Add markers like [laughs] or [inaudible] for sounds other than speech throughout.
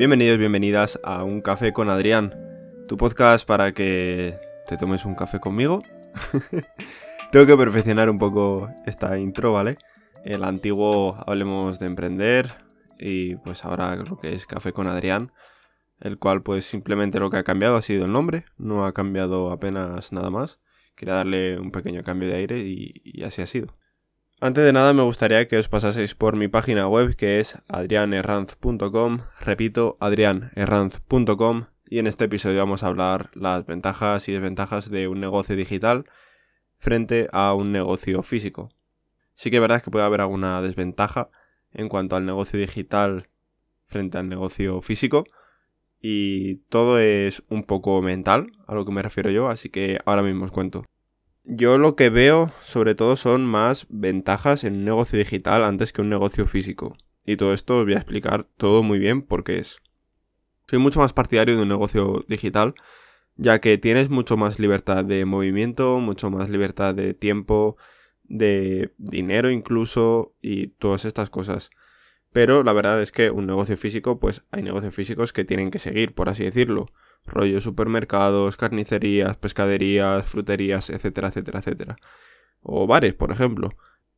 Bienvenidos, bienvenidas a Un Café con Adrián, tu podcast para que te tomes un café conmigo. [laughs] Tengo que perfeccionar un poco esta intro, ¿vale? El antiguo Hablemos de Emprender y pues ahora lo que es Café con Adrián, el cual pues simplemente lo que ha cambiado ha sido el nombre, no ha cambiado apenas nada más. Quería darle un pequeño cambio de aire y, así ha sido. Antes de nada me gustaría que os pasaseis por mi página web que es adrianerranz.com, repito, adrianerranz.com y en este episodio vamos a hablar las ventajas y desventajas de un negocio digital frente a un negocio físico. Sí que es verdad que puede haber alguna desventaja en cuanto al negocio digital frente al negocio físico y todo es un poco mental a lo que me refiero yo, así que ahora mismo os cuento. Yo lo que veo sobre todo son más ventajas en un negocio digital antes que un negocio físico. Y todo esto os voy a explicar todo muy bien porque es. Soy mucho más partidario de un negocio digital, ya que tienes mucho más libertad de movimiento, mucho más libertad de tiempo, de dinero incluso y todas estas cosas. Pero la verdad es que un negocio físico, pues hay negocios físicos que tienen que seguir, por así decirlo rollo supermercados, carnicerías, pescaderías, fruterías, etcétera, etcétera, etcétera. O bares, por ejemplo.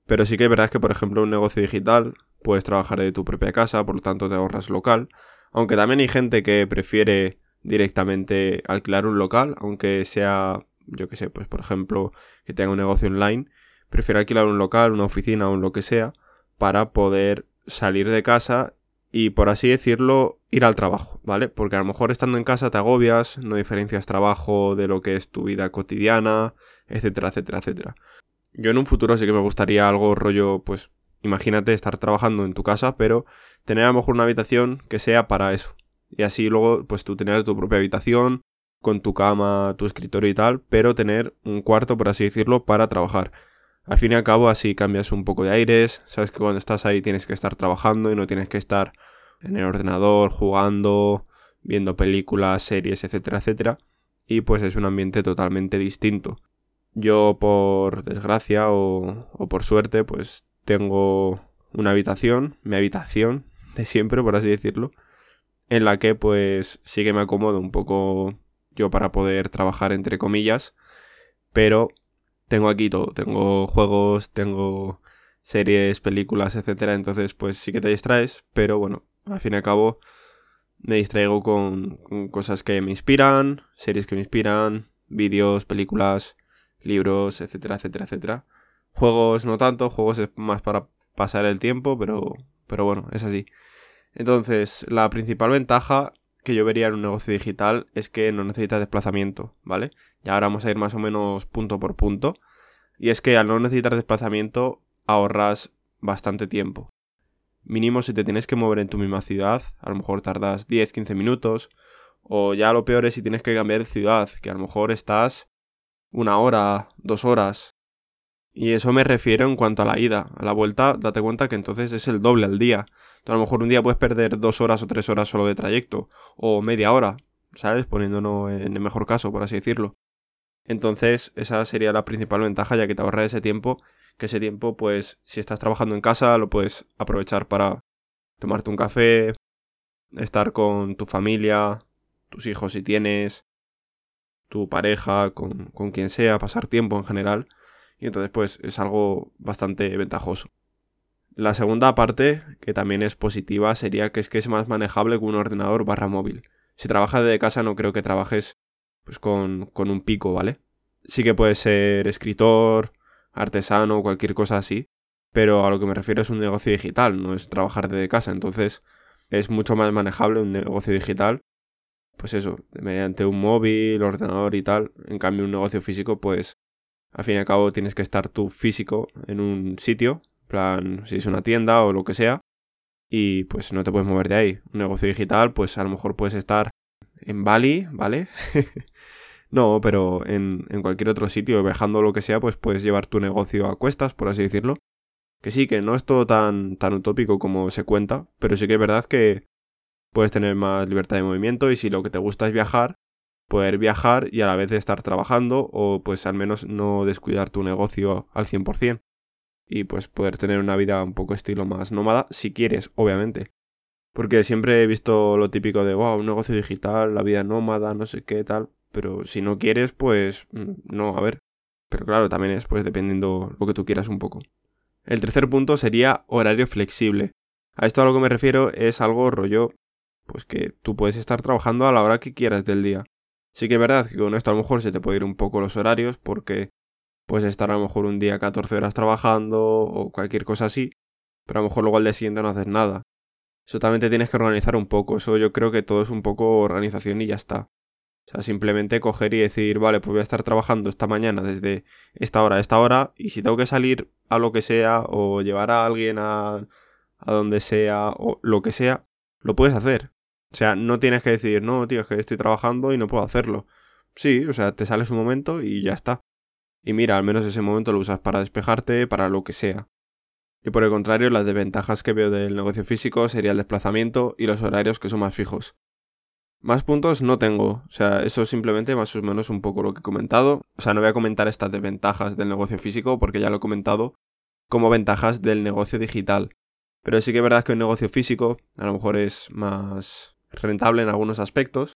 Pero sí que es verdad que, por ejemplo, un negocio digital puedes trabajar de tu propia casa, por lo tanto te ahorras local. Aunque también hay gente que prefiere directamente alquilar un local, aunque sea, yo que sé, pues por ejemplo, que tenga un negocio online, prefiere alquilar un local, una oficina o lo que sea, para poder salir de casa y por así decirlo, ir al trabajo, ¿vale? Porque a lo mejor estando en casa te agobias, no diferencias trabajo de lo que es tu vida cotidiana, etcétera, etcétera, etcétera. Yo en un futuro sí que me gustaría algo rollo, pues, imagínate estar trabajando en tu casa, pero tener a lo mejor una habitación que sea para eso. Y así luego, pues tú tener tu propia habitación, con tu cama, tu escritorio y tal, pero tener un cuarto, por así decirlo, para trabajar. Al fin y al cabo así cambias un poco de aires, sabes que cuando estás ahí tienes que estar trabajando y no tienes que estar en el ordenador jugando, viendo películas, series, etcétera, etcétera. Y pues es un ambiente totalmente distinto. Yo por desgracia o, o por suerte pues tengo una habitación, mi habitación [laughs] de siempre por así decirlo, en la que pues sí que me acomodo un poco yo para poder trabajar entre comillas, pero tengo aquí todo. Tengo juegos, tengo series, películas, etcétera. Entonces, pues sí que te distraes, pero bueno, al fin y al cabo me distraigo con, cosas que me inspiran, series que me inspiran, vídeos, películas, libros, etcétera, etcétera, etcétera. Juegos no tanto, juegos es más para pasar el tiempo, pero, pero bueno, es así. Entonces, la principal ventaja que yo vería en un negocio digital es que no necesita desplazamiento, ¿vale? Y ahora vamos a ir más o menos punto por punto. Y es que al no necesitar desplazamiento ahorras bastante tiempo. Mínimo si te tienes que mover en tu misma ciudad, a lo mejor tardas 10-15 minutos. O ya lo peor es si tienes que cambiar de ciudad, que a lo mejor estás una hora, dos horas. Y eso me refiero en cuanto a la ida. A la vuelta, date cuenta que entonces es el doble al día. A lo mejor un día puedes perder dos horas o tres horas solo de trayecto. O media hora, ¿sabes? Poniéndonos en el mejor caso, por así decirlo. Entonces, esa sería la principal ventaja, ya que te ahorra ese tiempo, que ese tiempo, pues, si estás trabajando en casa, lo puedes aprovechar para tomarte un café, estar con tu familia, tus hijos si tienes, tu pareja, con, con quien sea, pasar tiempo en general. Y entonces, pues, es algo bastante ventajoso. La segunda parte, que también es positiva, sería que es que es más manejable que un ordenador barra móvil. Si trabajas de casa no creo que trabajes pues con, con un pico, ¿vale? Sí que puede ser escritor, artesano, cualquier cosa así, pero a lo que me refiero es un negocio digital, no es trabajar desde casa, entonces es mucho más manejable un negocio digital, pues eso, mediante un móvil, ordenador y tal, en cambio un negocio físico, pues al fin y al cabo tienes que estar tú físico en un sitio, plan, si es una tienda o lo que sea, y pues no te puedes mover de ahí. Un negocio digital, pues a lo mejor puedes estar en Bali, ¿vale? [laughs] no, pero en, en, cualquier otro sitio, viajando lo que sea, pues puedes llevar tu negocio a cuestas, por así decirlo. Que sí, que no es todo tan, tan utópico como se cuenta, pero sí que es verdad que puedes tener más libertad de movimiento y si lo que te gusta es viajar, poder viajar y a la vez estar trabajando o pues al menos no descuidar tu negocio al 100% y pues poder tener una vida un poco estilo más nómada si quieres, obviamente. Porque siempre he visto lo típico de, wow, un negocio digital, la vida nómada, no sé qué, tal. Pero si no quieres, pues mm, no, a ver. Pero claro, también es pues dependiendo lo que tú quieras un poco. El tercer punto sería horario flexible. A esto a lo que me refiero es algo rollo, pues que tú puedes estar trabajando a la hora que quieras del día. Sí que es verdad que con esto a lo mejor se te puede ir un poco los horarios porque puedes estar a lo mejor un día 14 horas trabajando o cualquier cosa así, pero a lo mejor luego al día siguiente no haces nada. Eso también te tienes que organizar un poco, eso yo creo que todo es un poco organización y ya está. O sea, simplemente coger y decir, vale, pues voy a estar trabajando esta mañana desde esta hora a esta hora y si tengo que salir a lo que sea o llevar a alguien a, a donde sea o lo que sea, lo puedes hacer. O sea, no tienes que decir, no, tío, es que estoy trabajando y no puedo hacerlo. Sí, o sea, te sales un momento y ya está. Y mira, al menos ese momento lo usas para despejarte, para lo que sea. Y por el contrario, las desventajas que veo del negocio físico sería el desplazamiento y los horarios que son más fijos. Más puntos no tengo, o sea, eso es simplemente más o menos un poco lo que he comentado. O sea, no voy a comentar estas desventajas del negocio físico porque ya lo he comentado como ventajas del negocio digital. Pero sí que es verdad que un negocio físico a lo mejor es más rentable en algunos aspectos,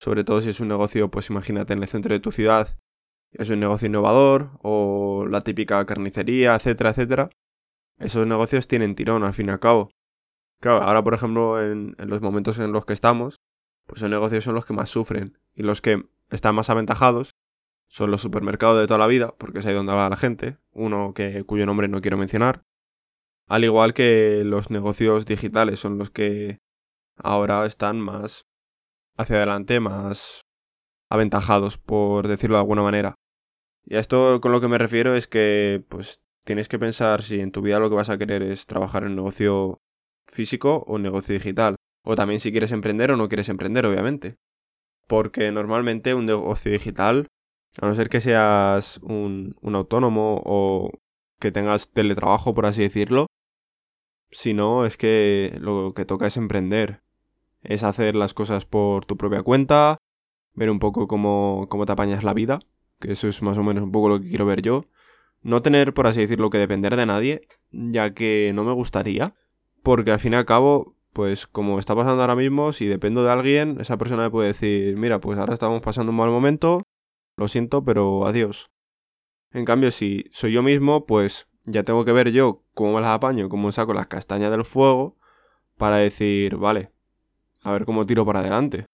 sobre todo si es un negocio, pues imagínate en el centro de tu ciudad, es un negocio innovador o la típica carnicería, etcétera, etcétera esos negocios tienen tirón al fin y al cabo. Claro, ahora por ejemplo en, los momentos en los que estamos, pues esos negocios son los que más sufren y los que están más aventajados son los supermercados de toda la vida, porque es ahí donde va la gente, uno que, cuyo nombre no quiero mencionar, al igual que los negocios digitales son los que ahora están más hacia adelante, más aventajados, por decirlo de alguna manera. Y a esto con lo que me refiero es que, pues, tienes que pensar si en tu vida lo que vas a querer es trabajar en negocio físico o en negocio digital. O también si quieres emprender o no quieres emprender, obviamente. Porque normalmente un negocio digital, a no ser que seas un, un autónomo o que tengas teletrabajo, por así decirlo, si no, es que lo que toca es emprender. Es hacer las cosas por tu propia cuenta, ver un poco cómo, cómo te apañas la vida, que eso es más o menos un poco lo que quiero ver yo no tener, por así decirlo, que depender de nadie, ya que no me gustaría, porque al fin y al cabo, pues como está pasando ahora mismo, si dependo de alguien, esa persona me puede decir, mira, pues ahora estamos pasando un mal momento, lo siento, pero adiós. En cambio, si soy yo mismo, pues ya tengo que ver yo cómo me las apaño, cómo saco las castañas del fuego, para decir, vale, a ver cómo tiro para adelante.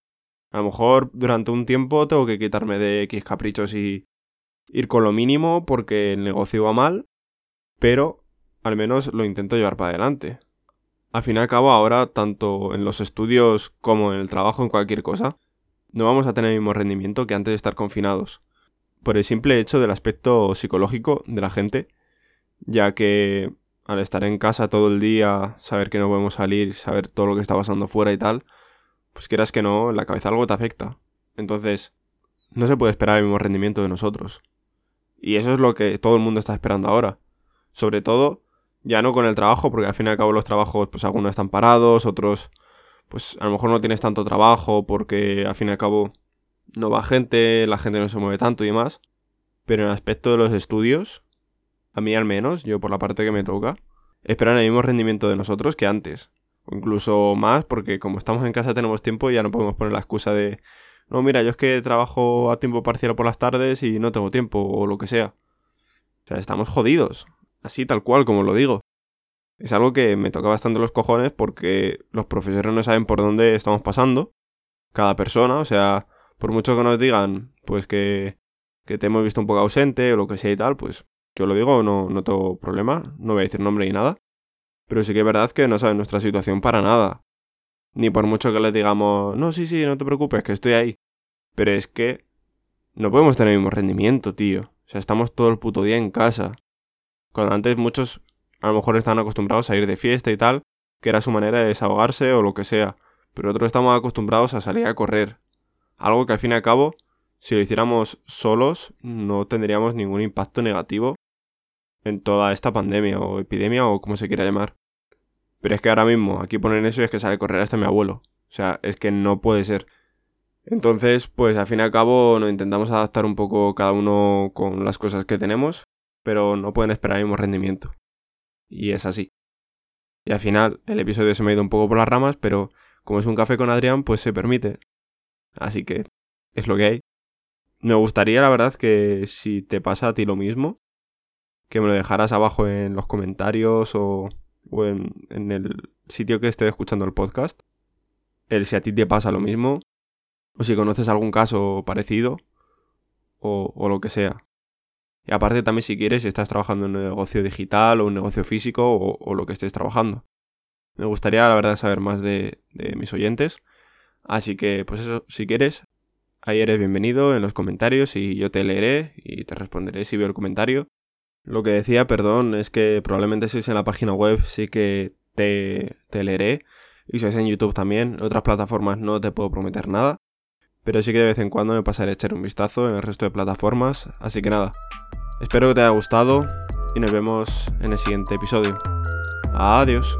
A lo mejor durante un tiempo tengo que quitarme de X caprichos y ir con lo mínimo porque el negocio va mal, pero al menos lo intento llevar para adelante. Al fin y al cabo, ahora, tanto en los estudios como en el trabajo, en cualquier cosa, no vamos a tener el mismo rendimiento que antes de estar confinados. Por el simple hecho del aspecto psicológico de la gente, ya que al estar en casa todo el día, saber que no podemos salir, saber todo lo que está pasando fuera y tal, pues quieras que no, en la cabeza algo te afecta. Entonces, no se puede esperar el mismo rendimiento de nosotros. Y eso es lo que todo el mundo está esperando ahora. Sobre todo, ya no con el trabajo, porque al fin y al cabo los trabajos, pues algunos están parados, otros, pues a lo mejor no tienes tanto trabajo porque al fin y al cabo no va gente, la gente no se mueve tanto y demás. Pero en el aspecto de los estudios, a mí al menos, yo por la parte que me toca, esperan el mismo rendimiento de nosotros que antes. O incluso más, porque como estamos en casa tenemos tiempo y ya no podemos poner la excusa de no, mira, yo es que trabajo a tiempo parcial por las tardes y no tengo tiempo o lo que sea. O sea, estamos jodidos. Así tal cual como lo digo. Es algo que me toca bastante los cojones porque los profesores no saben por dónde estamos pasando. Cada persona, o sea, por mucho que nos digan, pues que, que te hemos visto un poco ausente o lo que sea y tal, pues yo lo digo, no, no tengo problema, no voy a decir nombre ni nada. Pero sí que es verdad que no saben nuestra situación para nada. Ni por mucho que les digamos, no, sí, sí, no te preocupes, que estoy ahí. Pero es que no podemos tener el mismo rendimiento, tío. O sea, estamos todo el puto día en casa. Cuando antes muchos a lo mejor están acostumbrados a ir de fiesta y tal, que era su manera de desahogarse o lo que sea. Pero otros estamos acostumbrados a salir a correr. Algo que al fin y al cabo, si lo hiciéramos solos, no tendríamos ningún impacto negativo en toda esta pandemia o epidemia o como se quiera llamar. Pero es que ahora mismo aquí ponen eso y es que sale a correr hasta mi abuelo. O sea, es que no puede ser. Entonces, pues al fin y al cabo nos intentamos adaptar un poco cada uno con las cosas que tenemos, pero no pueden esperar el mismo rendimiento. Y es así. Y al final el episodio se me ha ido un poco por las ramas, pero como es un café con Adrián, pues se permite. Así que es lo que hay. Me gustaría, la verdad, que si te pasa a ti lo mismo, que me lo dejaras abajo en los comentarios o, en, en, el sitio que esté escuchando el podcast. El si a ti te pasa lo mismo, o si conoces algún caso parecido, o, o lo que sea. Y aparte también si quieres, si estás trabajando en un negocio digital o un negocio físico o, o lo que estés trabajando. Me gustaría, la verdad, saber más de, de mis oyentes. Así que, pues eso, si quieres, ahí eres bienvenido en los comentarios y yo te leeré y te responderé si veo el comentario. Lo que decía, perdón, es que probablemente si es en la página web sí que te, te leeré. Y si es en YouTube también. En otras plataformas no te puedo prometer nada. Pero sí que de vez en cuando me pasaré a echar un vistazo en el resto de plataformas. Así que nada. Espero que te haya gustado y nos vemos en el siguiente episodio. Adiós.